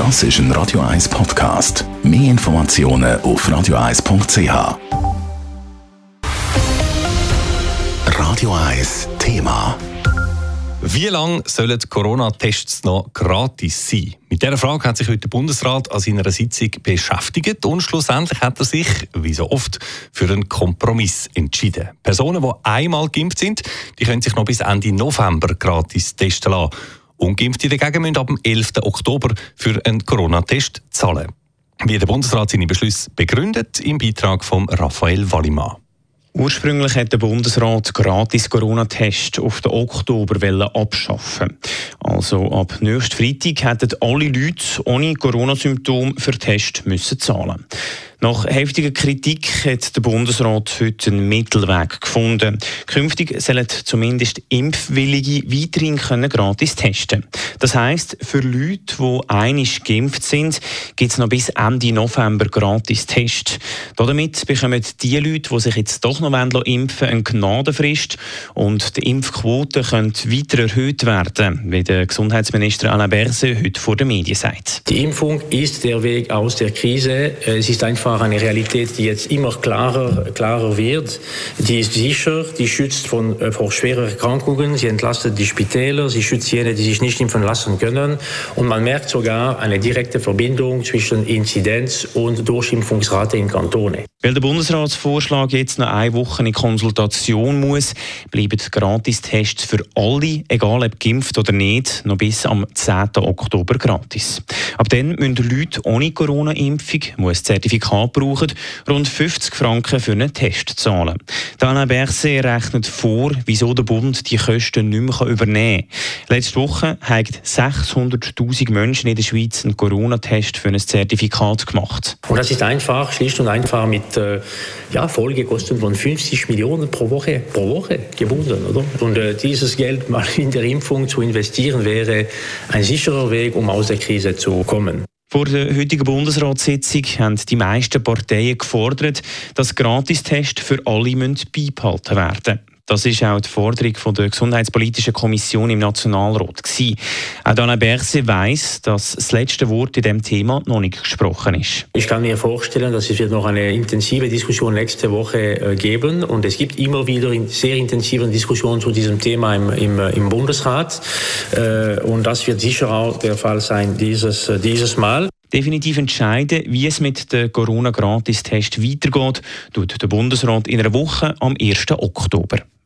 Das ist ein Radio 1 Podcast. Mehr Informationen auf radio1.ch. Radio 1 Thema. Wie lange sollen Corona-Tests noch gratis sein? Mit dieser Frage hat sich heute der Bundesrat an seiner Sitzung beschäftigt und schlussendlich hat er sich, wie so oft, für einen Kompromiss entschieden. Personen, die einmal geimpft sind, die können sich noch bis Ende November gratis testen lassen. Ungeimpfte dagegen müssen ab dem 11. Oktober für einen Corona-Test zahlen. Wie der Bundesrat seine Beschlüsse begründet, im Beitrag von Raphael Wallimann. Ursprünglich hat der Bundesrat gratis Corona-Test auf den Oktober abschaffen. Also ab nächsten Freitag hätten alle Leute ohne Corona-Symptome für Test müssen zahlen. Nach heftiger Kritik hat der Bundesrat heute einen Mittelweg gefunden. Künftig sollen zumindest Impfwillige weiterhin können gratis testen Das heisst, für Leute, die einig geimpft sind, gibt es noch bis Ende November gratis Tests. Damit bekommen die Leute, die sich jetzt doch noch impfen wollen, eine Gnadenfrist und die Impfquote könnte weiter erhöht werden, wie der Gesundheitsminister Alain Berset heute vor den Medien sagt. Die Impfung ist der Weg aus der Krise. Es ist einfach einfach eine Realität, die jetzt immer klarer, klarer wird. Die ist sicher, die schützt von, äh, vor schweren Erkrankungen, sie entlastet die Spitäler, sie schützt jene, die sich nicht impfen lassen können. Und man merkt sogar eine direkte Verbindung zwischen Inzidenz und Durchimpfungsrate in Kantone. Weil der Bundesratsvorschlag jetzt noch eine Woche in Konsultation muss, bleiben Gratistests für alle, egal ob geimpft oder nicht, noch bis am 10. Oktober gratis. Ab dann müssen Leute ohne Corona-Impfung, ein Zertifikat brauchen, rund 50 Franken für einen Test zahlen. Dana Berset rechnet vor, wieso der Bund die Kosten nicht mehr übernehmen kann. Letzte Woche haben 600'000 Menschen in der Schweiz einen Corona-Test für ein Zertifikat gemacht. Und das ist einfach, schlicht und einfach mit äh, ja, Folgekosten von 50 Millionen pro Woche, pro Woche gebunden. Oder? Und äh, dieses Geld mal in der Impfung zu investieren, wäre ein sicherer Weg, um aus der Krise zu kommen. Vor der heutigen Bundesratssitzung haben die meisten Parteien gefordert, dass Gratistests für alle beibehalten werden das ist auch die Forderung von der Gesundheitspolitischen Kommission im Nationalrat. Gewesen. Auch Dana Berse weiss, dass das letzte Wort in diesem Thema noch nicht gesprochen ist. Ich kann mir vorstellen, dass es wird noch eine intensive Diskussion nächste Woche äh, geben und es gibt immer wieder sehr intensive Diskussionen zu diesem Thema im, im, äh, im Bundesrat äh, und das wird sicher auch der Fall sein dieses, dieses Mal. Definitiv entscheiden, wie es mit dem Corona-Gratis-Test weitergeht, tut der Bundesrat in einer Woche am 1. Oktober.